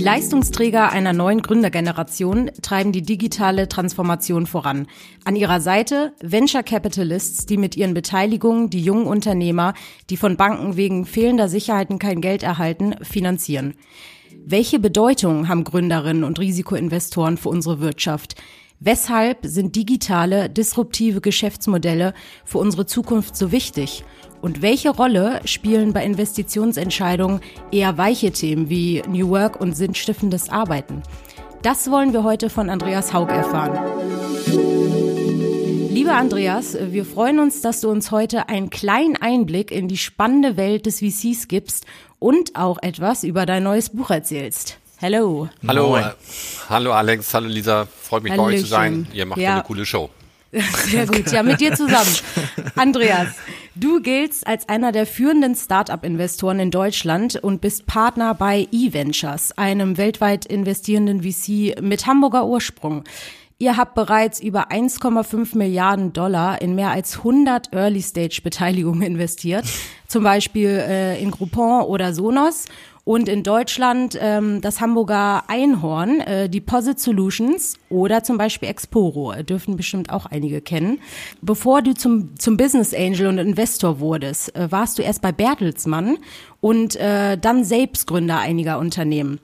Die Leistungsträger einer neuen Gründergeneration treiben die digitale Transformation voran. An ihrer Seite Venture Capitalists, die mit ihren Beteiligungen die jungen Unternehmer, die von Banken wegen fehlender Sicherheiten kein Geld erhalten, finanzieren. Welche Bedeutung haben Gründerinnen und Risikoinvestoren für unsere Wirtschaft? Weshalb sind digitale, disruptive Geschäftsmodelle für unsere Zukunft so wichtig? Und welche Rolle spielen bei Investitionsentscheidungen eher weiche Themen wie New Work und sinnstiftendes Arbeiten? Das wollen wir heute von Andreas Haug erfahren. Lieber Andreas, wir freuen uns, dass du uns heute einen kleinen Einblick in die spannende Welt des VCs gibst und auch etwas über dein neues Buch erzählst. Hello. Hallo, äh, hallo Alex, hallo Lisa, freut mich Hallöchen. bei euch zu sein. Ihr macht ja. eine coole Show. Sehr gut, ja, mit dir zusammen. Andreas, du giltst als einer der führenden Start-up-Investoren in Deutschland und bist Partner bei eVentures, einem weltweit investierenden VC mit Hamburger Ursprung. Ihr habt bereits über 1,5 Milliarden Dollar in mehr als 100 Early-Stage-Beteiligungen investiert, zum Beispiel äh, in Groupon oder Sonos und in Deutschland ähm, das Hamburger Einhorn, äh, Deposit Solutions oder zum Beispiel Exporo, äh, dürfen bestimmt auch einige kennen. Bevor du zum, zum Business Angel und Investor wurdest, äh, warst du erst bei Bertelsmann und äh, dann Selbstgründer einiger Unternehmen.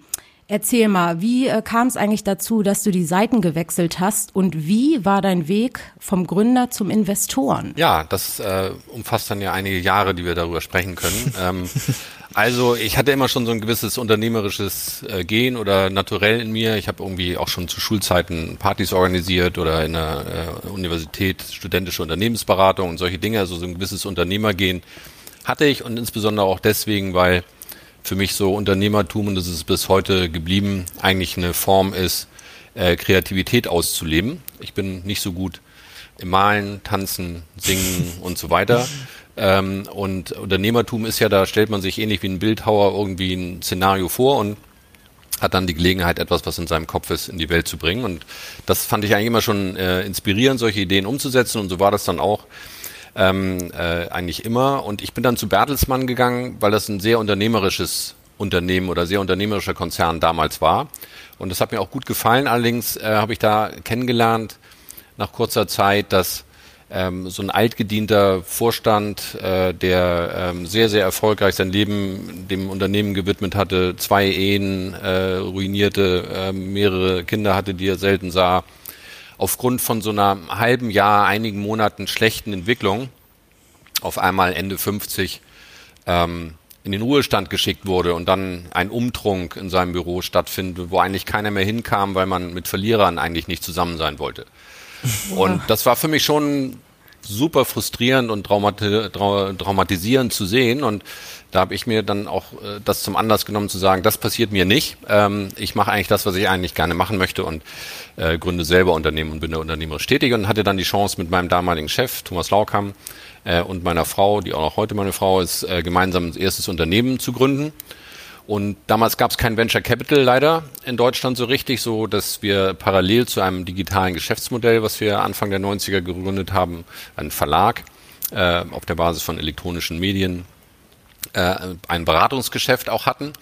Erzähl mal, wie äh, kam es eigentlich dazu, dass du die Seiten gewechselt hast und wie war dein Weg vom Gründer zum Investoren? Ja, das äh, umfasst dann ja einige Jahre, die wir darüber sprechen können. ähm, also ich hatte immer schon so ein gewisses unternehmerisches äh, Gen oder naturell in mir. Ich habe irgendwie auch schon zu Schulzeiten Partys organisiert oder in der äh, Universität studentische Unternehmensberatung und solche Dinge. Also so ein gewisses Unternehmergen hatte ich und insbesondere auch deswegen, weil für mich so Unternehmertum, und das ist bis heute geblieben, eigentlich eine Form ist, äh, Kreativität auszuleben. Ich bin nicht so gut im Malen, Tanzen, Singen und so weiter. Ähm, und Unternehmertum ist ja, da stellt man sich ähnlich wie ein Bildhauer irgendwie ein Szenario vor und hat dann die Gelegenheit, etwas, was in seinem Kopf ist, in die Welt zu bringen. Und das fand ich eigentlich immer schon äh, inspirierend, solche Ideen umzusetzen. Und so war das dann auch ähm, äh, eigentlich immer. Und ich bin dann zu Bertelsmann gegangen, weil das ein sehr unternehmerisches Unternehmen oder sehr unternehmerischer Konzern damals war. Und das hat mir auch gut gefallen. Allerdings äh, habe ich da kennengelernt nach kurzer Zeit, dass ähm, so ein altgedienter Vorstand, äh, der ähm, sehr, sehr erfolgreich sein Leben dem Unternehmen gewidmet hatte, zwei Ehen äh, ruinierte, äh, mehrere Kinder hatte, die er selten sah, aufgrund von so einer halben Jahr, einigen Monaten schlechten Entwicklung auf einmal Ende 50 ähm, in den Ruhestand geschickt wurde und dann ein Umtrunk in seinem Büro stattfindet, wo eigentlich keiner mehr hinkam, weil man mit Verlierern eigentlich nicht zusammen sein wollte. Und das war für mich schon super frustrierend und traumati traumatisierend zu sehen. Und da habe ich mir dann auch äh, das zum Anlass genommen zu sagen, das passiert mir nicht. Ähm, ich mache eigentlich das, was ich eigentlich gerne machen möchte und äh, gründe selber Unternehmen und bin da unternehmerisch tätig und hatte dann die Chance mit meinem damaligen Chef, Thomas Laukam, äh, und meiner Frau, die auch noch heute meine Frau ist, äh, gemeinsam ein erstes Unternehmen zu gründen. Und damals gab es kein Venture Capital leider in Deutschland so richtig, so dass wir parallel zu einem digitalen Geschäftsmodell, was wir Anfang der 90er gegründet haben, einen Verlag äh, auf der Basis von elektronischen Medien, äh, ein Beratungsgeschäft auch hatten.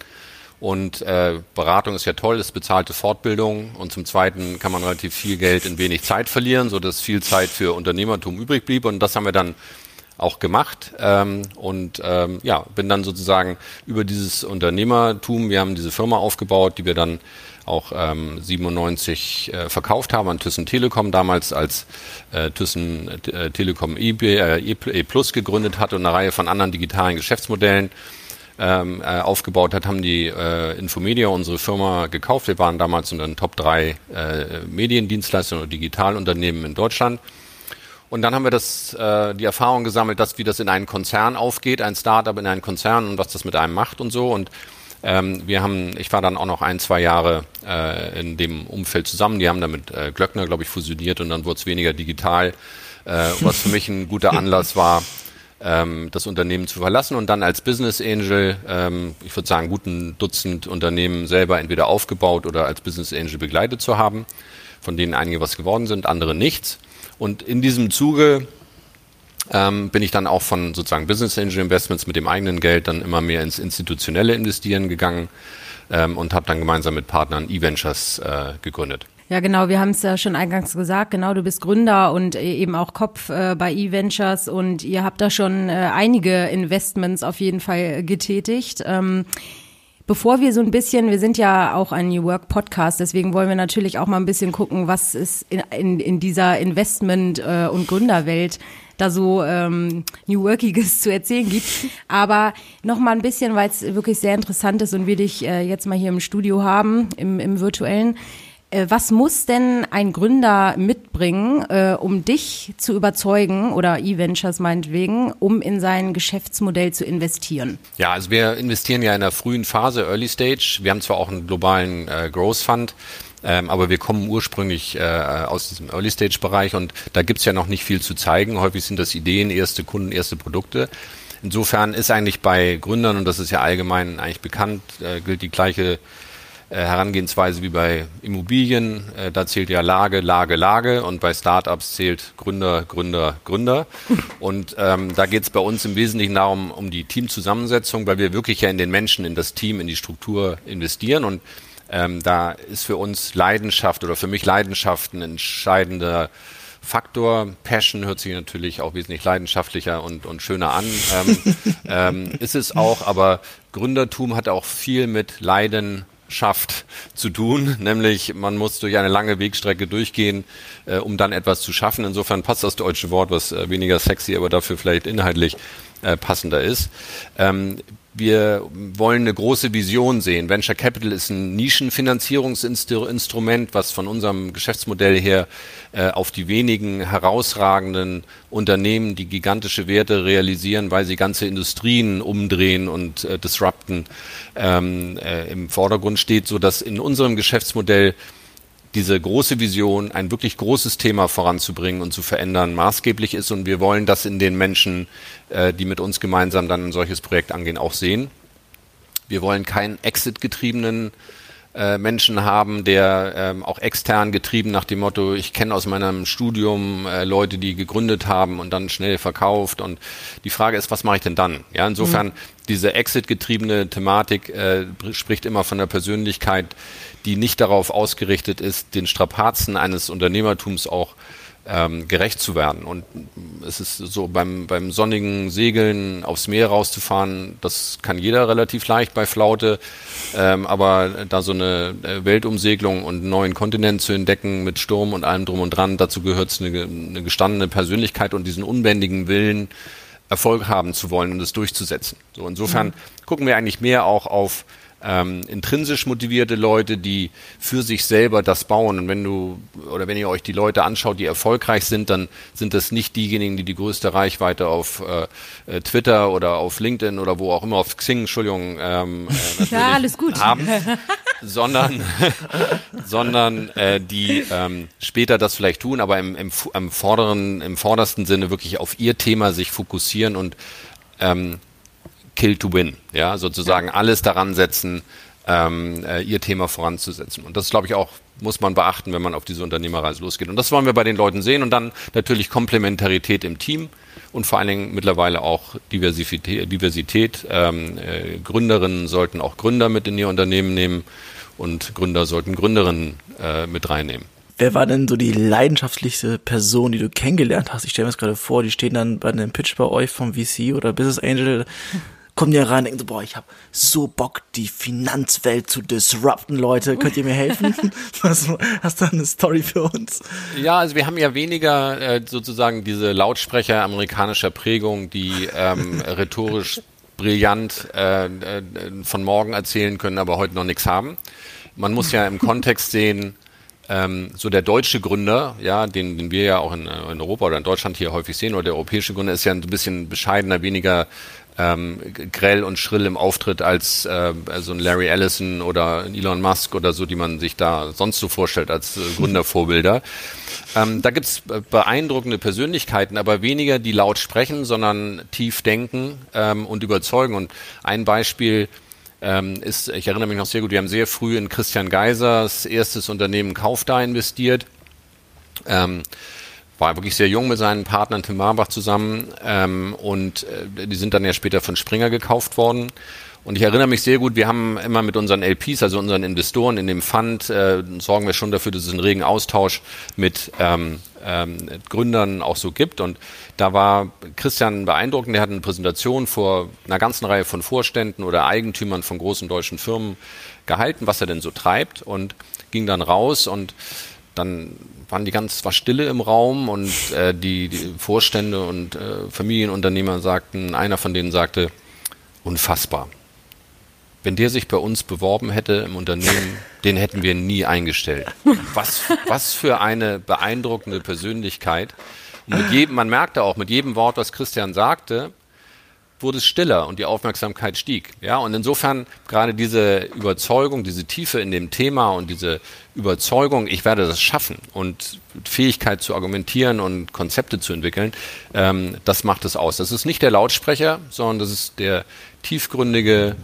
Und äh, Beratung ist ja toll, ist bezahlte Fortbildung und zum Zweiten kann man relativ viel Geld in wenig Zeit verlieren, so dass viel Zeit für Unternehmertum übrig blieb. Und das haben wir dann auch gemacht ähm, und ähm, ja, bin dann sozusagen über dieses Unternehmertum, wir haben diese Firma aufgebaut, die wir dann auch ähm, 97 äh, verkauft haben an Thyssen Telekom, damals als äh, Thyssen äh, Telekom e, äh, e, e Plus gegründet hat und eine Reihe von anderen digitalen Geschäftsmodellen ähm, äh, aufgebaut hat, haben die äh, Infomedia unsere Firma gekauft. Wir waren damals unter den Top 3 äh, Mediendienstleister oder Digitalunternehmen in Deutschland und dann haben wir das, äh, die Erfahrung gesammelt, dass wie das in einen Konzern aufgeht, ein Startup in einen Konzern und was das mit einem macht und so. Und ähm, wir haben, ich war dann auch noch ein, zwei Jahre äh, in dem Umfeld zusammen. Die haben damit äh, Glöckner, glaube ich, fusioniert und dann wurde es weniger digital, äh, was für mich ein guter Anlass war, ähm, das Unternehmen zu verlassen und dann als Business Angel, ähm, ich würde sagen, guten Dutzend Unternehmen selber entweder aufgebaut oder als Business Angel begleitet zu haben, von denen einige was geworden sind, andere nichts. Und in diesem Zuge ähm, bin ich dann auch von sozusagen Business Angel Investments mit dem eigenen Geld dann immer mehr ins institutionelle Investieren gegangen. ähm, und habe dann gemeinsam mit Partnern eVentures äh, gegründet. Ja, genau, wir haben es ja schon eingangs gesagt, genau, du bist Gründer und eben auch Kopf äh, bei eVentures und ihr habt da schon äh, einige Investments auf jeden Fall getätigt. Ähm, Bevor wir so ein bisschen, wir sind ja auch ein New Work Podcast, deswegen wollen wir natürlich auch mal ein bisschen gucken, was es in, in, in dieser Investment- äh, und Gründerwelt da so ähm, New Workiges zu erzählen gibt. Aber noch mal ein bisschen, weil es wirklich sehr interessant ist und wir dich äh, jetzt mal hier im Studio haben, im, im virtuellen. Äh, was muss denn ein Gründer mitbringen, äh, um dich zu überzeugen oder E-Ventures meinetwegen, um in sein Geschäftsmodell zu investieren? Ja, also wir investieren ja in der frühen Phase, Early Stage. Wir haben zwar auch einen globalen äh, Growth Fund, ähm, aber wir kommen ursprünglich äh, aus diesem Early-Stage-Bereich und da gibt's ja noch nicht viel zu zeigen. Häufig sind das Ideen, erste Kunden, erste Produkte. Insofern ist eigentlich bei Gründern, und das ist ja allgemein eigentlich bekannt, äh, gilt die gleiche Herangehensweise wie bei Immobilien. Äh, da zählt ja Lage, Lage, Lage und bei Startups zählt Gründer, Gründer, Gründer. Und ähm, da geht es bei uns im Wesentlichen darum, um die Teamzusammensetzung, weil wir wirklich ja in den Menschen, in das Team, in die Struktur investieren und ähm, da ist für uns Leidenschaft oder für mich Leidenschaft ein entscheidender Faktor. Passion hört sich natürlich auch wesentlich leidenschaftlicher und, und schöner an. Ähm, ähm, ist es auch, aber Gründertum hat auch viel mit Leiden schafft zu tun, nämlich man muss durch eine lange Wegstrecke durchgehen, äh, um dann etwas zu schaffen. Insofern passt das deutsche Wort, was äh, weniger sexy, aber dafür vielleicht inhaltlich äh, passender ist. Ähm, wir wollen eine große Vision sehen. Venture Capital ist ein Nischenfinanzierungsinstrument, was von unserem Geschäftsmodell her äh, auf die wenigen herausragenden Unternehmen, die gigantische Werte realisieren, weil sie ganze Industrien umdrehen und äh, disrupten, ähm, äh, im Vordergrund steht, so dass in unserem Geschäftsmodell diese große Vision, ein wirklich großes Thema voranzubringen und zu verändern, maßgeblich ist. Und wir wollen das in den Menschen, äh, die mit uns gemeinsam dann ein solches Projekt angehen, auch sehen. Wir wollen keinen Exit-getriebenen äh, Menschen haben, der ähm, auch extern getrieben nach dem Motto, ich kenne aus meinem Studium äh, Leute, die gegründet haben und dann schnell verkauft. Und die Frage ist, was mache ich denn dann? Ja, insofern, mhm. diese Exit-getriebene Thematik äh, spricht immer von der Persönlichkeit, die nicht darauf ausgerichtet ist, den Strapazen eines Unternehmertums auch ähm, gerecht zu werden. Und es ist so beim, beim sonnigen Segeln aufs Meer rauszufahren, das kann jeder relativ leicht bei Flaute. Ähm, aber da so eine äh, Weltumsegelung und einen neuen Kontinent zu entdecken mit Sturm und allem drum und dran, dazu gehört es eine, eine gestandene Persönlichkeit und diesen unbändigen Willen, Erfolg haben zu wollen und es durchzusetzen. So insofern mhm. gucken wir eigentlich mehr auch auf ähm, intrinsisch motivierte Leute, die für sich selber das bauen. Und wenn du oder wenn ihr euch die Leute anschaut, die erfolgreich sind, dann sind das nicht diejenigen, die die größte Reichweite auf äh, äh Twitter oder auf LinkedIn oder wo auch immer auf Xing, Entschuldigung, ähm, äh, ja, alles gut. haben, sondern sondern äh, die ähm, später das vielleicht tun, aber im, im, im vorderen, im vordersten Sinne wirklich auf ihr Thema sich fokussieren und ähm, Kill to Win. Ja, sozusagen alles daran setzen, ähm, äh, ihr Thema voranzusetzen. Und das, glaube ich, auch muss man beachten, wenn man auf diese Unternehmerreise losgeht. Und das wollen wir bei den Leuten sehen. Und dann natürlich Komplementarität im Team und vor allen Dingen mittlerweile auch Diversität. Diversität. Ähm, äh, Gründerinnen sollten auch Gründer mit in ihr Unternehmen nehmen und Gründer sollten Gründerinnen äh, mit reinnehmen. Wer war denn so die leidenschaftlichste Person, die du kennengelernt hast? Ich stelle mir das gerade vor, die stehen dann bei einem Pitch bei euch vom VC oder Business Angel kommen die rein und denken so, boah, ich habe so Bock, die Finanzwelt zu disrupten, Leute. Könnt ihr mir helfen? Was, hast du eine Story für uns? Ja, also wir haben ja weniger äh, sozusagen diese Lautsprecher amerikanischer Prägung, die ähm, rhetorisch brillant äh, äh, von morgen erzählen können, aber heute noch nichts haben. Man muss ja im Kontext sehen, ähm, so der deutsche Gründer, ja, den, den wir ja auch in, in, Europa oder in Deutschland hier häufig sehen, oder der europäische Gründer ist ja ein bisschen bescheidener, weniger ähm, grell und schrill im Auftritt als äh, so ein Larry Ellison oder ein Elon Musk oder so, die man sich da sonst so vorstellt als äh, Gründervorbilder. Ähm, da gibt's beeindruckende Persönlichkeiten, aber weniger die laut sprechen, sondern tief denken ähm, und überzeugen. Und ein Beispiel ähm, ist, ich erinnere mich noch sehr gut, wir haben sehr früh in Christian Geisers erstes Unternehmen Kaufda investiert. Ähm, war wirklich sehr jung mit seinen Partnern Tim Marbach zusammen ähm, und äh, die sind dann ja später von Springer gekauft worden. Und ich erinnere mich sehr gut, wir haben immer mit unseren LPs, also unseren Investoren in dem Fund, äh, sorgen wir schon dafür, dass es einen regen Austausch mit ähm, ähm, Gründern auch so gibt. Und da war Christian beeindruckend, der hat eine Präsentation vor einer ganzen Reihe von Vorständen oder Eigentümern von großen deutschen Firmen gehalten, was er denn so treibt und ging dann raus und dann waren die ganz, war Stille im Raum und äh, die, die Vorstände und äh, Familienunternehmer sagten, einer von denen sagte, unfassbar wenn der sich bei uns beworben hätte im Unternehmen, den hätten wir nie eingestellt. Was, was für eine beeindruckende Persönlichkeit. Und mit jedem, man merkte auch, mit jedem Wort, was Christian sagte, wurde es stiller und die Aufmerksamkeit stieg. Ja, und insofern gerade diese Überzeugung, diese Tiefe in dem Thema und diese Überzeugung, ich werde das schaffen und Fähigkeit zu argumentieren und Konzepte zu entwickeln, ähm, das macht es aus. Das ist nicht der Lautsprecher, sondern das ist der tiefgründige,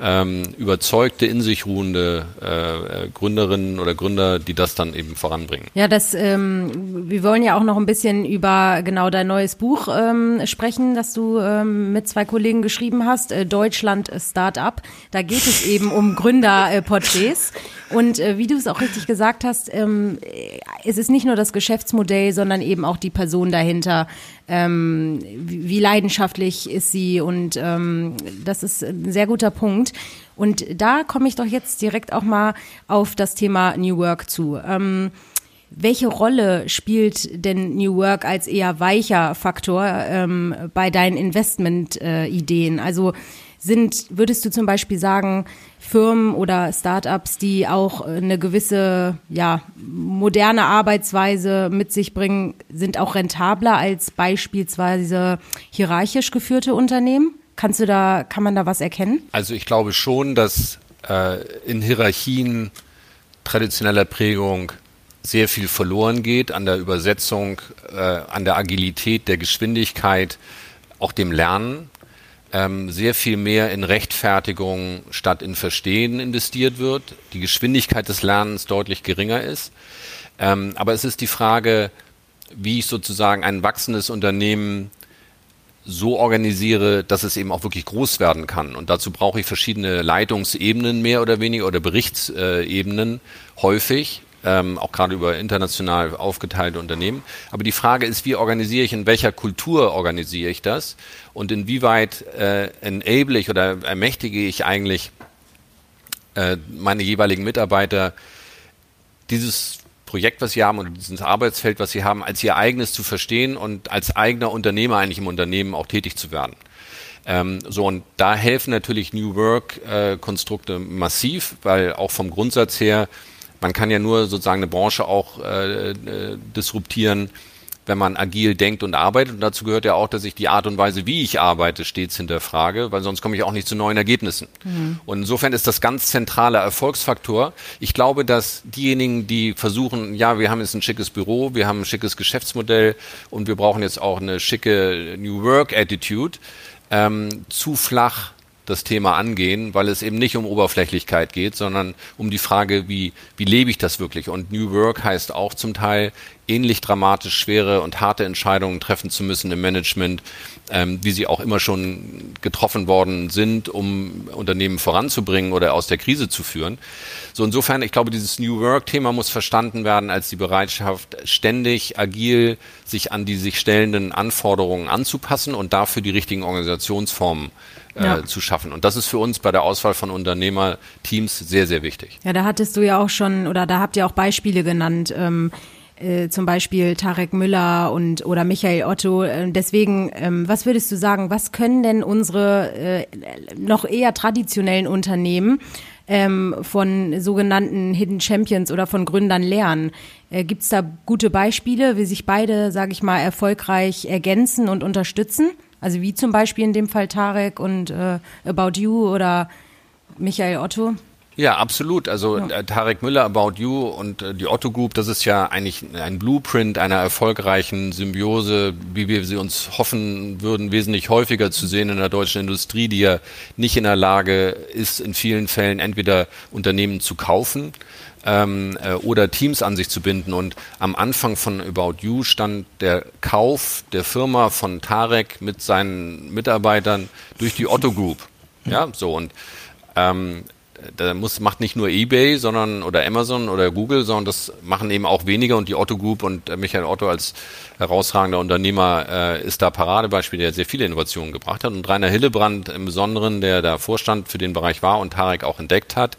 ähm, überzeugte, in sich ruhende äh, Gründerinnen oder Gründer, die das dann eben voranbringen. Ja, das, ähm, wir wollen ja auch noch ein bisschen über genau dein neues Buch ähm, sprechen, das du ähm, mit zwei Kollegen geschrieben hast, äh, Deutschland Startup. Da geht es eben um Gründerporträts. Und äh, wie du es auch richtig gesagt hast, ähm, es ist nicht nur das Geschäftsmodell, sondern eben auch die Person dahinter. Ähm, wie, wie leidenschaftlich ist sie? Und ähm, das ist ein sehr guter Punkt. Und da komme ich doch jetzt direkt auch mal auf das Thema New Work zu. Ähm, welche Rolle spielt denn New Work als eher weicher Faktor ähm, bei deinen Investment-Ideen? Äh, also sind, würdest du zum Beispiel sagen, Firmen oder Startups, die auch eine gewisse, ja, moderne Arbeitsweise mit sich bringen, sind auch rentabler als beispielsweise hierarchisch geführte Unternehmen? Kannst du da, kann man da was erkennen? Also ich glaube schon, dass äh, in Hierarchien traditioneller Prägung sehr viel verloren geht an der Übersetzung, äh, an der Agilität, der Geschwindigkeit, auch dem Lernen ähm, sehr viel mehr in Rechtfertigung statt in Verstehen investiert wird, die Geschwindigkeit des Lernens deutlich geringer ist. Ähm, aber es ist die Frage, wie ich sozusagen ein wachsendes Unternehmen so organisiere, dass es eben auch wirklich groß werden kann. Und dazu brauche ich verschiedene Leitungsebenen mehr oder weniger oder Berichtsebenen häufig ähm, auch gerade über international aufgeteilte Unternehmen. Aber die Frage ist, wie organisiere ich, in welcher Kultur organisiere ich das und inwieweit äh, enable ich oder ermächtige ich eigentlich äh, meine jeweiligen Mitarbeiter, dieses Projekt, was sie haben oder dieses Arbeitsfeld, was sie haben, als ihr eigenes zu verstehen und als eigener Unternehmer eigentlich im Unternehmen auch tätig zu werden. Ähm, so, und da helfen natürlich New Work-Konstrukte äh, massiv, weil auch vom Grundsatz her man kann ja nur sozusagen eine Branche auch äh, äh, disruptieren, wenn man agil denkt und arbeitet. Und dazu gehört ja auch, dass ich die Art und Weise, wie ich arbeite, stets hinterfrage, weil sonst komme ich auch nicht zu neuen Ergebnissen. Mhm. Und insofern ist das ganz zentraler Erfolgsfaktor. Ich glaube, dass diejenigen, die versuchen, ja, wir haben jetzt ein schickes Büro, wir haben ein schickes Geschäftsmodell und wir brauchen jetzt auch eine schicke New Work Attitude, ähm, zu flach das Thema angehen, weil es eben nicht um Oberflächlichkeit geht, sondern um die Frage, wie, wie lebe ich das wirklich? Und New Work heißt auch zum Teil ähnlich dramatisch schwere und harte Entscheidungen treffen zu müssen im Management, ähm, wie sie auch immer schon getroffen worden sind, um Unternehmen voranzubringen oder aus der Krise zu führen. So insofern, ich glaube, dieses New Work-Thema muss verstanden werden als die Bereitschaft, ständig agil sich an die sich stellenden Anforderungen anzupassen und dafür die richtigen Organisationsformen äh, ja. zu schaffen. Und das ist für uns bei der Auswahl von Unternehmerteams sehr, sehr wichtig. Ja, da hattest du ja auch schon, oder da habt ihr auch Beispiele genannt. Ähm, äh, zum Beispiel Tarek Müller und oder Michael Otto. Äh, deswegen, ähm, was würdest du sagen, was können denn unsere äh, noch eher traditionellen Unternehmen ähm, von sogenannten Hidden Champions oder von Gründern lernen? Äh, Gibt es da gute Beispiele, wie sich beide, sage ich mal, erfolgreich ergänzen und unterstützen? Also wie zum Beispiel in dem Fall Tarek und äh, About You oder Michael Otto? Ja, absolut. Also ja. Äh, Tarek Müller, About You und äh, die Otto Group, das ist ja eigentlich ein Blueprint einer erfolgreichen Symbiose, wie wir sie uns hoffen würden, wesentlich häufiger zu sehen in der deutschen Industrie, die ja nicht in der Lage ist, in vielen Fällen entweder Unternehmen zu kaufen ähm, äh, oder Teams an sich zu binden. Und am Anfang von About You stand der Kauf der Firma von Tarek mit seinen Mitarbeitern durch die Otto Group. Ja, so und ähm, da muss, macht nicht nur eBay, sondern oder Amazon oder Google, sondern das machen eben auch weniger und die Otto Group und Michael Otto als herausragender Unternehmer äh, ist da Paradebeispiel, der sehr viele Innovationen gebracht hat. Und Rainer Hillebrand im Besonderen, der da Vorstand für den Bereich war und Tarek auch entdeckt hat,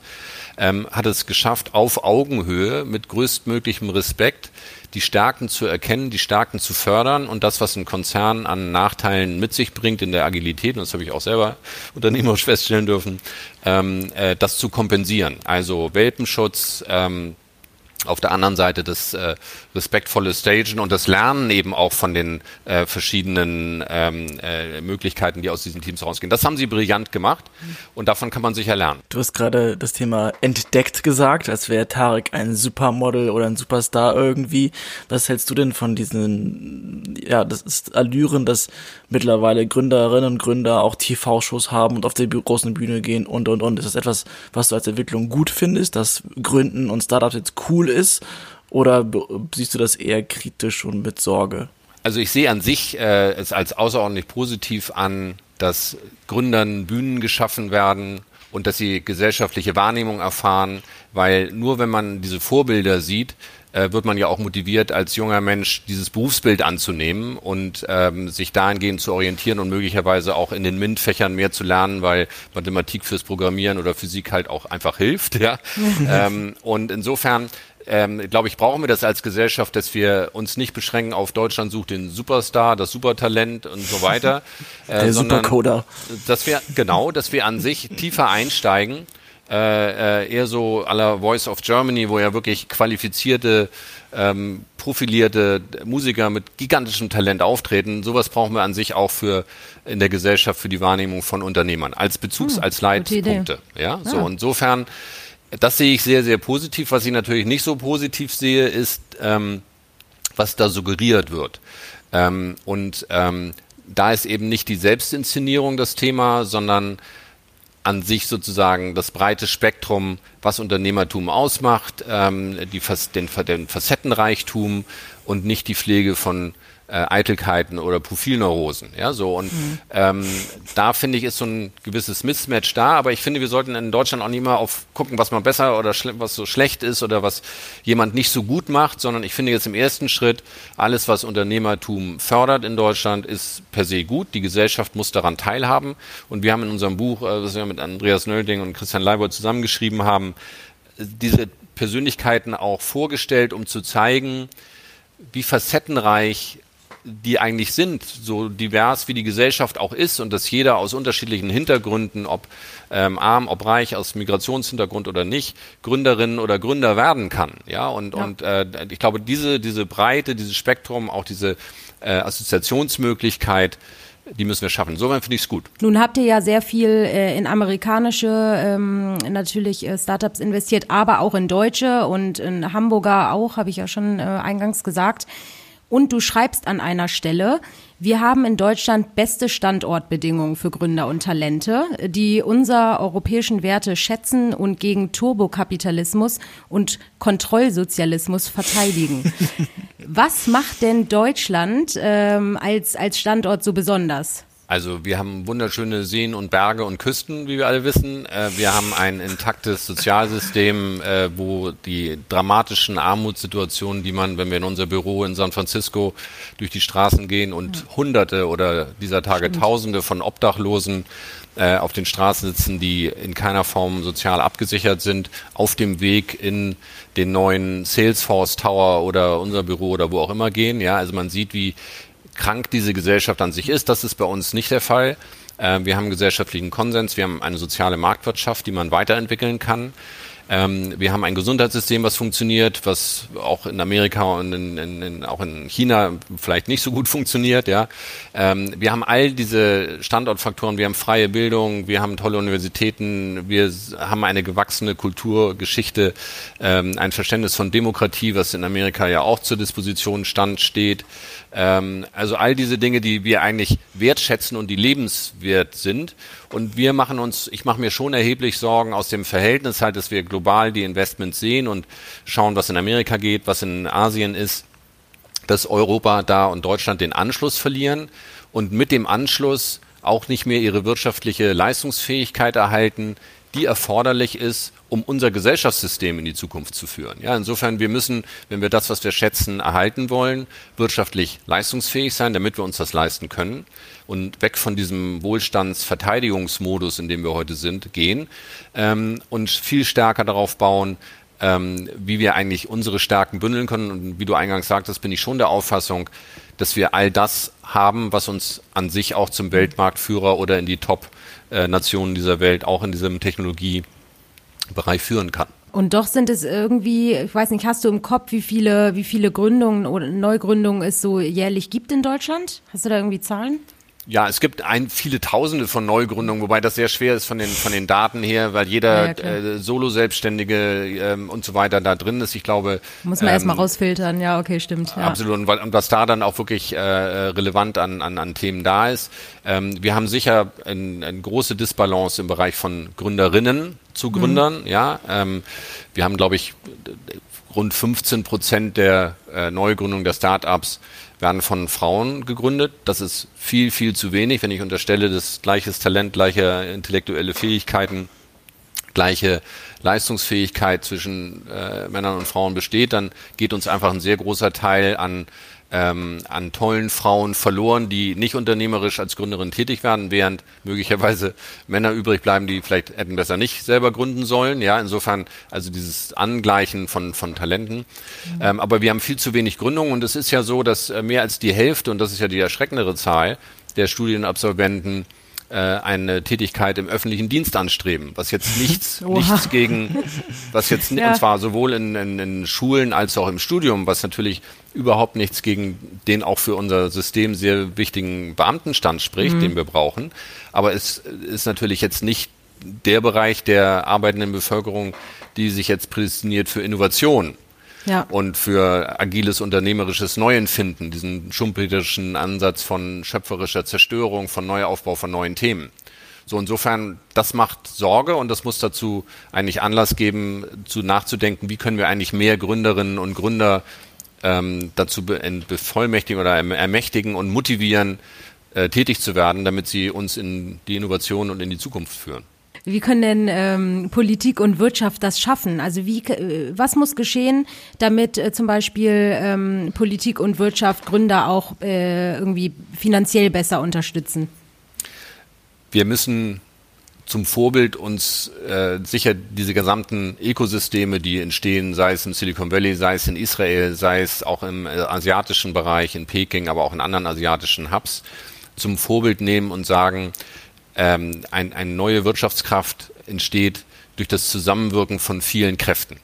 ähm, hat es geschafft, auf Augenhöhe mit größtmöglichem Respekt die Stärken zu erkennen, die Stärken zu fördern und das, was ein Konzern an Nachteilen mit sich bringt in der Agilität, und das habe ich auch selber unternehmerisch feststellen dürfen, ähm, äh, das zu kompensieren. Also Welpenschutz, ähm, auf der anderen Seite das äh, respektvolle Stagen und das Lernen eben auch von den äh, verschiedenen ähm, äh, Möglichkeiten, die aus diesen Teams rausgehen. Das haben sie brillant gemacht und davon kann man sicher lernen. Du hast gerade das Thema entdeckt gesagt, als wäre Tarek ein Supermodel oder ein Superstar irgendwie. Was hältst du denn von diesen, ja, das ist Allüren, dass mittlerweile Gründerinnen und Gründer auch TV-Shows haben und auf der großen Bühne gehen und und und. Ist das etwas, was du als Entwicklung gut findest, dass Gründen und Startups jetzt cool ist? Oder siehst du das eher kritisch und mit Sorge? Also ich sehe an sich äh, es als außerordentlich positiv an, dass Gründern Bühnen geschaffen werden und dass sie gesellschaftliche Wahrnehmung erfahren, weil nur wenn man diese Vorbilder sieht, äh, wird man ja auch motiviert, als junger Mensch dieses Berufsbild anzunehmen und ähm, sich dahingehend zu orientieren und möglicherweise auch in den MINT-Fächern mehr zu lernen, weil Mathematik fürs Programmieren oder Physik halt auch einfach hilft. Ja? ähm, und insofern ähm, glaube ich, brauchen wir das als Gesellschaft, dass wir uns nicht beschränken auf Deutschland sucht den Superstar, das Supertalent und so weiter. Äh, Der Supercoder. Dass wir, genau, dass wir an sich tiefer einsteigen, äh, äh, eher so aller Voice of Germany, wo ja wirklich qualifizierte, ähm, profilierte Musiker mit gigantischem Talent auftreten. Sowas brauchen wir an sich auch für in der Gesellschaft für die Wahrnehmung von Unternehmern als Bezugs-, hm, als Leitpunkte. Ja, so ja. insofern das sehe ich sehr, sehr positiv. Was ich natürlich nicht so positiv sehe, ist, ähm, was da suggeriert wird. Ähm, und ähm, da ist eben nicht die Selbstinszenierung das Thema, sondern an sich sozusagen das breite Spektrum, was Unternehmertum ausmacht, ähm, die, den, den Facettenreichtum und nicht die Pflege von äh, Eitelkeiten oder Profilneurosen. Ja, so und mhm. ähm, da finde ich ist so ein gewisses Mismatch da, aber ich finde, wir sollten in Deutschland auch nicht mal auf gucken, was man besser oder was so schlecht ist oder was jemand nicht so gut macht, sondern ich finde jetzt im ersten Schritt alles, was Unternehmertum fördert in Deutschland, ist per se gut. Die Gesellschaft muss daran teilhaben und wir haben in unserem Buch, äh, das wir mit Andreas Nölding und Christian Leibold zusammengeschrieben haben, diese Persönlichkeiten auch vorgestellt, um zu zeigen, wie facettenreich die eigentlich sind, so divers wie die Gesellschaft auch ist und dass jeder aus unterschiedlichen Hintergründen, ob ähm, arm, ob reich, aus Migrationshintergrund oder nicht, Gründerin oder Gründer werden kann. Ja, und, ja. und äh, ich glaube, diese, diese Breite, dieses Spektrum, auch diese äh, Assoziationsmöglichkeit, die müssen wir schaffen. Insofern finde ich es gut. Nun habt ihr ja sehr viel äh, in amerikanische ähm, natürlich äh, Startups investiert, aber auch in deutsche und in Hamburger auch, habe ich ja schon äh, eingangs gesagt. Und du schreibst an einer Stelle, wir haben in Deutschland beste Standortbedingungen für Gründer und Talente, die unser europäischen Werte schätzen und gegen Turbokapitalismus und Kontrollsozialismus verteidigen. Was macht denn Deutschland ähm, als, als Standort so besonders? Also wir haben wunderschöne Seen und Berge und Küsten, wie wir alle wissen. Äh, wir haben ein intaktes Sozialsystem, äh, wo die dramatischen Armutssituationen, die man, wenn wir in unser Büro in San Francisco durch die Straßen gehen und Hunderte oder dieser Tage. Tausende von Obdachlosen äh, auf den Straßen sitzen, die in keiner Form sozial abgesichert sind, auf dem Weg in den neuen Salesforce Tower oder unser Büro oder wo auch immer gehen. Ja, also man sieht, wie krank diese Gesellschaft an sich ist. Das ist bei uns nicht der Fall. Äh, wir haben gesellschaftlichen Konsens, wir haben eine soziale Marktwirtschaft, die man weiterentwickeln kann. Ähm, wir haben ein Gesundheitssystem, was funktioniert, was auch in Amerika und in, in, auch in China vielleicht nicht so gut funktioniert. Ja, ähm, wir haben all diese Standortfaktoren. Wir haben freie Bildung, wir haben tolle Universitäten, wir haben eine gewachsene Kulturgeschichte, ähm, ein Verständnis von Demokratie, was in Amerika ja auch zur Disposition stand, steht. Ähm, also all diese Dinge, die wir eigentlich wertschätzen und die lebenswert sind. Und wir machen uns, ich mache mir schon erheblich Sorgen aus dem Verhältnis halt, dass wir global die Investments sehen und schauen, was in Amerika geht, was in Asien ist, dass Europa da und Deutschland den Anschluss verlieren und mit dem Anschluss auch nicht mehr ihre wirtschaftliche Leistungsfähigkeit erhalten, die erforderlich ist, um unser Gesellschaftssystem in die Zukunft zu führen. Ja, insofern, wir müssen, wenn wir das, was wir schätzen, erhalten wollen, wirtschaftlich leistungsfähig sein, damit wir uns das leisten können und weg von diesem Wohlstandsverteidigungsmodus, in dem wir heute sind, gehen ähm, und viel stärker darauf bauen, ähm, wie wir eigentlich unsere Stärken bündeln können. Und wie du eingangs sagtest, bin ich schon der Auffassung, dass wir all das haben, was uns an sich auch zum Weltmarktführer oder in die Top-Nationen dieser Welt auch in diesem Technologiebereich führen kann. Und doch sind es irgendwie, ich weiß nicht, hast du im Kopf, wie viele, wie viele Gründungen oder Neugründungen es so jährlich gibt in Deutschland? Hast du da irgendwie Zahlen? Ja, es gibt ein, viele Tausende von Neugründungen, wobei das sehr schwer ist von den, von den Daten her, weil jeder ja, äh, Solo-Selbstständige ähm, und so weiter da drin ist. Ich glaube. Muss man ähm, erstmal rausfiltern, ja, okay, stimmt. Ja. Absolut. Und, und was da dann auch wirklich äh, relevant an, an, an Themen da ist. Ähm, wir haben sicher eine ein große Disbalance im Bereich von Gründerinnen zu Gründern, mhm. ja. Ähm, wir haben, glaube ich, rund 15 Prozent der äh, Neugründung der Startups werden von Frauen gegründet. Das ist viel, viel zu wenig, wenn ich unterstelle, dass gleiches Talent, gleiche intellektuelle Fähigkeiten, gleiche Leistungsfähigkeit zwischen äh, Männern und Frauen besteht, dann geht uns einfach ein sehr großer Teil an ähm, an tollen Frauen verloren, die nicht unternehmerisch als Gründerin tätig werden, während möglicherweise Männer übrig bleiben, die vielleicht hätten besser nicht selber gründen sollen. Ja, insofern also dieses Angleichen von, von Talenten. Mhm. Ähm, aber wir haben viel zu wenig Gründungen und es ist ja so, dass äh, mehr als die Hälfte, und das ist ja die erschreckendere Zahl, der Studienabsolventen äh, eine Tätigkeit im öffentlichen Dienst anstreben, was jetzt nichts, nichts gegen, was jetzt, ja. und zwar sowohl in, in, in Schulen als auch im Studium, was natürlich überhaupt nichts gegen den auch für unser System sehr wichtigen Beamtenstand spricht, mhm. den wir brauchen. Aber es ist natürlich jetzt nicht der Bereich der arbeitenden Bevölkerung, die sich jetzt prädestiniert für Innovation ja. und für agiles unternehmerisches Neuempfinden, diesen schumpeterischen Ansatz von schöpferischer Zerstörung, von Neuaufbau von neuen Themen. So insofern, das macht Sorge und das muss dazu eigentlich Anlass geben, zu nachzudenken, wie können wir eigentlich mehr Gründerinnen und Gründer ähm, dazu bevollmächtigen oder erm-, ermächtigen und motivieren, äh, tätig zu werden, damit sie uns in die Innovation und in die Zukunft führen. Wie können denn ähm, Politik und Wirtschaft das schaffen? Also wie, äh, was muss geschehen, damit äh, zum Beispiel ähm, Politik und Wirtschaft Gründer auch äh, irgendwie finanziell besser unterstützen? Wir müssen zum Vorbild uns äh, sicher diese gesamten Ökosysteme, die entstehen, sei es im Silicon Valley, sei es in Israel, sei es auch im äh, asiatischen Bereich, in Peking, aber auch in anderen asiatischen Hubs, zum Vorbild nehmen und sagen, ähm, ein, eine neue Wirtschaftskraft entsteht durch das Zusammenwirken von vielen Kräften.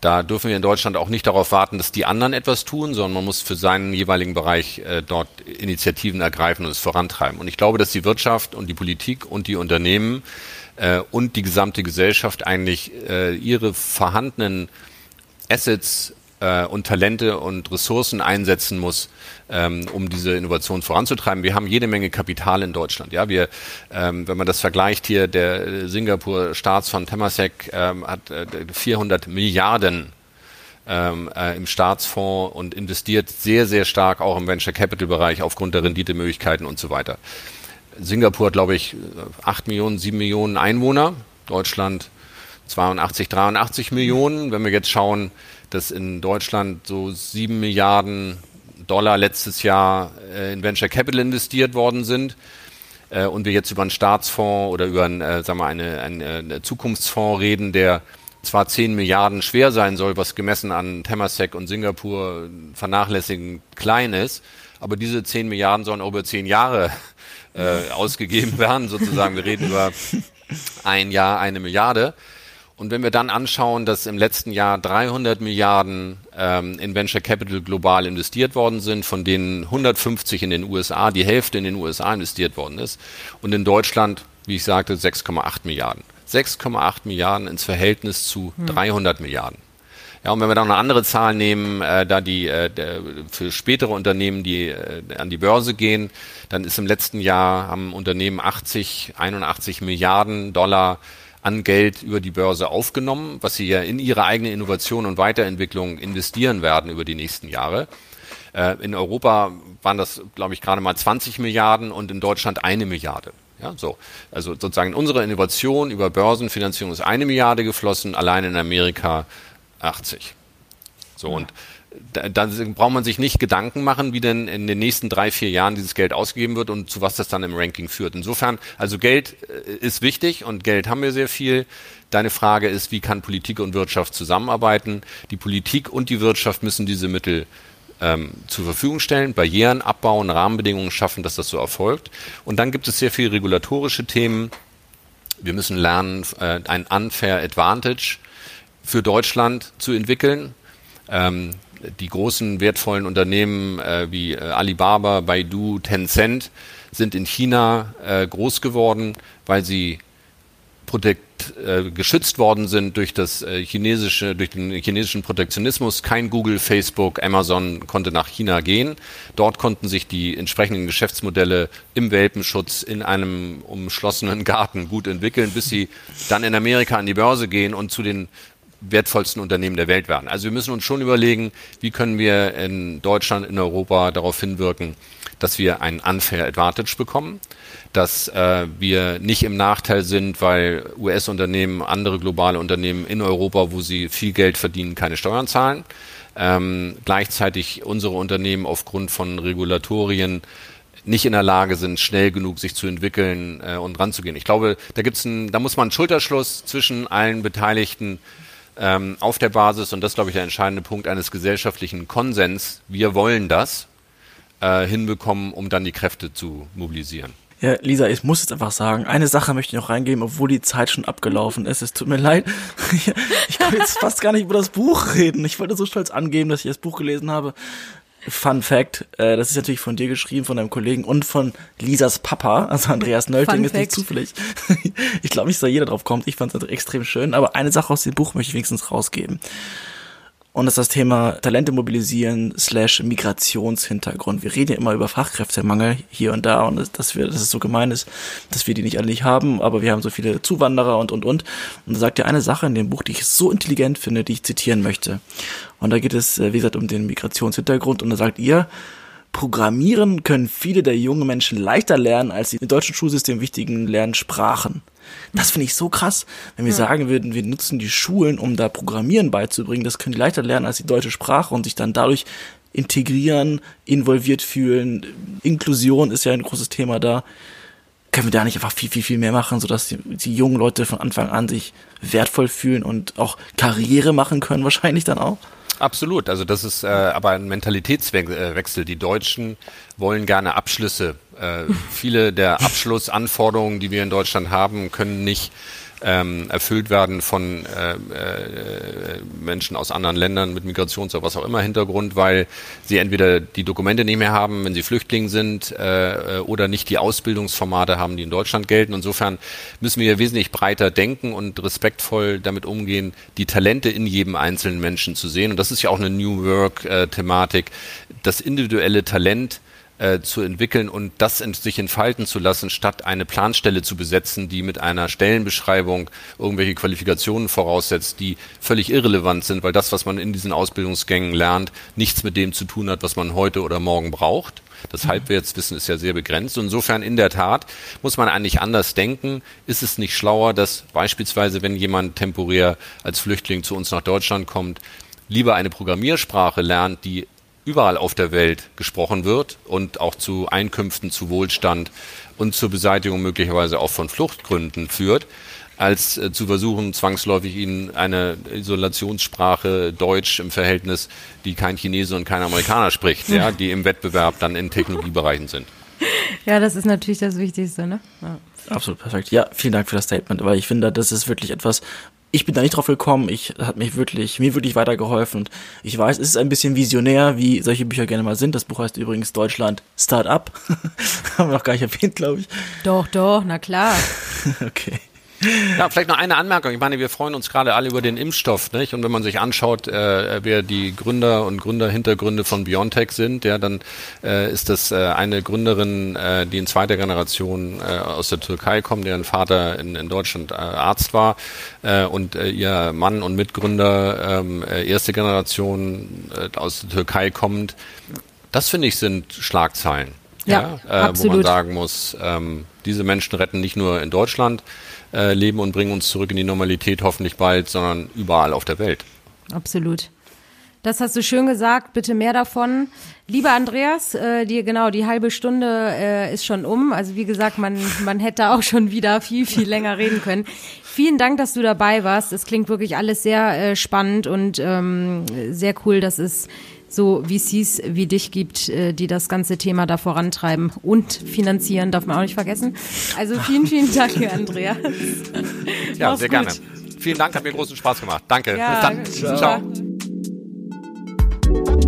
Da dürfen wir in Deutschland auch nicht darauf warten, dass die anderen etwas tun, sondern man muss für seinen jeweiligen Bereich äh, dort Initiativen ergreifen und es vorantreiben. Und ich glaube, dass die Wirtschaft und die Politik und die Unternehmen äh, und die gesamte Gesellschaft eigentlich äh, ihre vorhandenen Assets äh, und Talente und Ressourcen einsetzen muss, ähm, um diese Innovation voranzutreiben. Wir haben jede Menge Kapital in Deutschland. Ja, wir, ähm, wenn man das vergleicht hier, der Singapur Staatsfonds Temasek ähm, hat äh, 400 Milliarden ähm, äh, im Staatsfonds und investiert sehr, sehr stark auch im Venture Capital Bereich aufgrund der Renditemöglichkeiten und so weiter. Singapur hat, glaube ich, 8 Millionen, 7 Millionen Einwohner. Deutschland 82, 83 Millionen. Wenn wir jetzt schauen, dass in Deutschland so sieben Milliarden Dollar letztes Jahr äh, in Venture Capital investiert worden sind äh, und wir jetzt über einen Staatsfonds oder über einen, äh, sagen wir eine, eine, eine Zukunftsfonds reden, der zwar 10 Milliarden schwer sein soll, was gemessen an Temasek und Singapur vernachlässigend klein ist, aber diese 10 Milliarden sollen auch über 10 Jahre äh, ausgegeben werden, sozusagen. Wir reden über ein Jahr, eine Milliarde. Und wenn wir dann anschauen, dass im letzten Jahr 300 Milliarden ähm, in Venture Capital global investiert worden sind, von denen 150 in den USA, die Hälfte in den USA investiert worden ist, und in Deutschland, wie ich sagte, 6,8 Milliarden. 6,8 Milliarden ins Verhältnis zu 300 hm. Milliarden. Ja, und wenn wir dann eine andere Zahl nehmen, äh, da die äh, der, für spätere Unternehmen, die äh, an die Börse gehen, dann ist im letzten Jahr haben Unternehmen 80, 81 Milliarden Dollar an Geld über die Börse aufgenommen, was sie ja in ihre eigene Innovation und Weiterentwicklung investieren werden über die nächsten Jahre. Äh, in Europa waren das, glaube ich, gerade mal 20 Milliarden und in Deutschland eine Milliarde. Ja, so. Also sozusagen unsere Innovation über Börsenfinanzierung ist eine Milliarde geflossen, allein in Amerika 80. So, und da, braucht man sich nicht Gedanken machen, wie denn in den nächsten drei, vier Jahren dieses Geld ausgegeben wird und zu was das dann im Ranking führt. Insofern, also Geld äh, ist wichtig und Geld haben wir sehr viel. Deine Frage ist, wie kann Politik und Wirtschaft zusammenarbeiten? Die Politik und die Wirtschaft müssen diese Mittel ähm, zur Verfügung stellen, Barrieren abbauen, Rahmenbedingungen schaffen, dass das so erfolgt. Und dann gibt es sehr viele regulatorische Themen. Wir müssen lernen, äh, ein unfair Advantage für Deutschland zu entwickeln. Ähm, die großen wertvollen Unternehmen äh, wie äh, Alibaba, Baidu, Tencent sind in China äh, groß geworden, weil sie protect, äh, geschützt worden sind durch das äh, chinesische, durch den chinesischen Protektionismus. Kein Google, Facebook, Amazon konnte nach China gehen. Dort konnten sich die entsprechenden Geschäftsmodelle im Welpenschutz in einem umschlossenen Garten gut entwickeln, bis sie dann in Amerika an die Börse gehen und zu den wertvollsten Unternehmen der Welt werden. Also wir müssen uns schon überlegen, wie können wir in Deutschland, in Europa darauf hinwirken, dass wir einen unfair Advantage bekommen, dass äh, wir nicht im Nachteil sind, weil US-Unternehmen, andere globale Unternehmen in Europa, wo sie viel Geld verdienen, keine Steuern zahlen. Ähm, gleichzeitig unsere Unternehmen aufgrund von Regulatorien nicht in der Lage sind, schnell genug sich zu entwickeln äh, und ranzugehen. Ich glaube, da gibt's ein, da muss man einen Schulterschluss zwischen allen Beteiligten ähm, auf der Basis, und das glaube ich der entscheidende Punkt eines gesellschaftlichen Konsens, wir wollen das, äh, hinbekommen, um dann die Kräfte zu mobilisieren. Ja, Lisa, ich muss jetzt einfach sagen, eine Sache möchte ich noch reingeben, obwohl die Zeit schon abgelaufen ist. Es tut mir leid. Ich kann jetzt fast gar nicht über das Buch reden. Ich wollte so stolz angeben, dass ich das Buch gelesen habe. Fun Fact, äh, das ist natürlich von dir geschrieben, von deinem Kollegen und von Lisas Papa, also Andreas Nölting, ist nicht zufällig. ich glaube nicht, dass da jeder drauf kommt. Ich fand es extrem schön, aber eine Sache aus dem Buch möchte ich wenigstens rausgeben. Und das ist das Thema Talente mobilisieren slash Migrationshintergrund. Wir reden ja immer über Fachkräftemangel hier und da und dass wir, dass es so gemein ist, dass wir die nicht alle nicht haben, aber wir haben so viele Zuwanderer und, und, und. Und da sagt er eine Sache in dem Buch, die ich so intelligent finde, die ich zitieren möchte. Und da geht es, äh, wie gesagt, um den Migrationshintergrund und da sagt ihr, Programmieren können viele der jungen Menschen leichter lernen als die im deutschen Schulsystem wichtigen Lernsprachen. Das finde ich so krass, wenn wir ja. sagen würden, wir nutzen die Schulen, um da Programmieren beizubringen. Das können die leichter lernen als die deutsche Sprache und sich dann dadurch integrieren, involviert fühlen. Inklusion ist ja ein großes Thema da. Können wir da nicht einfach viel, viel, viel mehr machen, sodass die, die jungen Leute von Anfang an sich wertvoll fühlen und auch Karriere machen können, wahrscheinlich dann auch? Absolut. Also das ist äh, aber ein Mentalitätswechsel. Die Deutschen wollen gerne Abschlüsse. Äh, viele der Abschlussanforderungen, die wir in Deutschland haben, können nicht ähm, erfüllt werden von äh, äh, Menschen aus anderen Ländern mit Migrations- oder was auch immer Hintergrund, weil sie entweder die Dokumente nicht mehr haben, wenn sie Flüchtling sind, äh, oder nicht die Ausbildungsformate haben, die in Deutschland gelten. Insofern müssen wir wesentlich breiter denken und respektvoll damit umgehen, die Talente in jedem einzelnen Menschen zu sehen. Und das ist ja auch eine New Work-Thematik. Das individuelle Talent äh, zu entwickeln und das in, sich entfalten zu lassen, statt eine Planstelle zu besetzen, die mit einer Stellenbeschreibung irgendwelche Qualifikationen voraussetzt, die völlig irrelevant sind, weil das, was man in diesen Ausbildungsgängen lernt, nichts mit dem zu tun hat, was man heute oder morgen braucht. Das Halbwertswissen ist ja sehr begrenzt. Insofern in der Tat muss man eigentlich anders denken. Ist es nicht schlauer, dass beispielsweise, wenn jemand temporär als Flüchtling zu uns nach Deutschland kommt, lieber eine Programmiersprache lernt, die überall auf der Welt gesprochen wird und auch zu Einkünften, zu Wohlstand und zur Beseitigung möglicherweise auch von Fluchtgründen führt, als äh, zu versuchen, zwangsläufig ihnen eine Isolationssprache Deutsch im Verhältnis, die kein Chinese und kein Amerikaner spricht, ja, die im Wettbewerb dann in Technologiebereichen sind. Ja, das ist natürlich das Wichtigste, ne? Ja. Absolut perfekt. Ja, vielen Dank für das Statement, weil ich finde, das ist wirklich etwas, ich bin da nicht drauf gekommen. Ich hat mich wirklich, mir wirklich weitergeholfen. Und ich weiß, es ist ein bisschen visionär, wie solche Bücher gerne mal sind. Das Buch heißt übrigens Deutschland Start-up. Haben wir noch gar nicht erwähnt, glaube ich. Doch, doch, na klar. okay. Ja, vielleicht noch eine Anmerkung. Ich meine, wir freuen uns gerade alle über den Impfstoff, nicht? Und wenn man sich anschaut, äh, wer die Gründer und Gründerhintergründe von BioNTech sind, ja, dann äh, ist das äh, eine Gründerin, äh, die in zweiter Generation äh, aus der Türkei kommt, deren Vater in, in Deutschland äh, Arzt war äh, und äh, ihr Mann und Mitgründer ähm, äh, erste Generation äh, aus der Türkei kommt Das finde ich sind Schlagzeilen. Ja, ja äh. Wo man sagen muss, ähm, diese Menschen retten nicht nur in Deutschland äh, Leben und bringen uns zurück in die Normalität hoffentlich bald, sondern überall auf der Welt. Absolut. Das hast du schön gesagt. Bitte mehr davon. Lieber Andreas, äh, dir genau die halbe Stunde äh, ist schon um. Also wie gesagt, man man hätte auch schon wieder viel viel länger reden können. Vielen Dank, dass du dabei warst. Es klingt wirklich alles sehr äh, spannend und ähm, sehr cool, dass es so VCs wie dich gibt, äh, die das ganze Thema da vorantreiben und finanzieren, darf man auch nicht vergessen. Also vielen, vielen Dank, Andreas. Ja, Mach's sehr gut. gerne. Vielen Dank, hat mir großen Spaß gemacht. Danke. Ja, Bis dann. super. Ciao.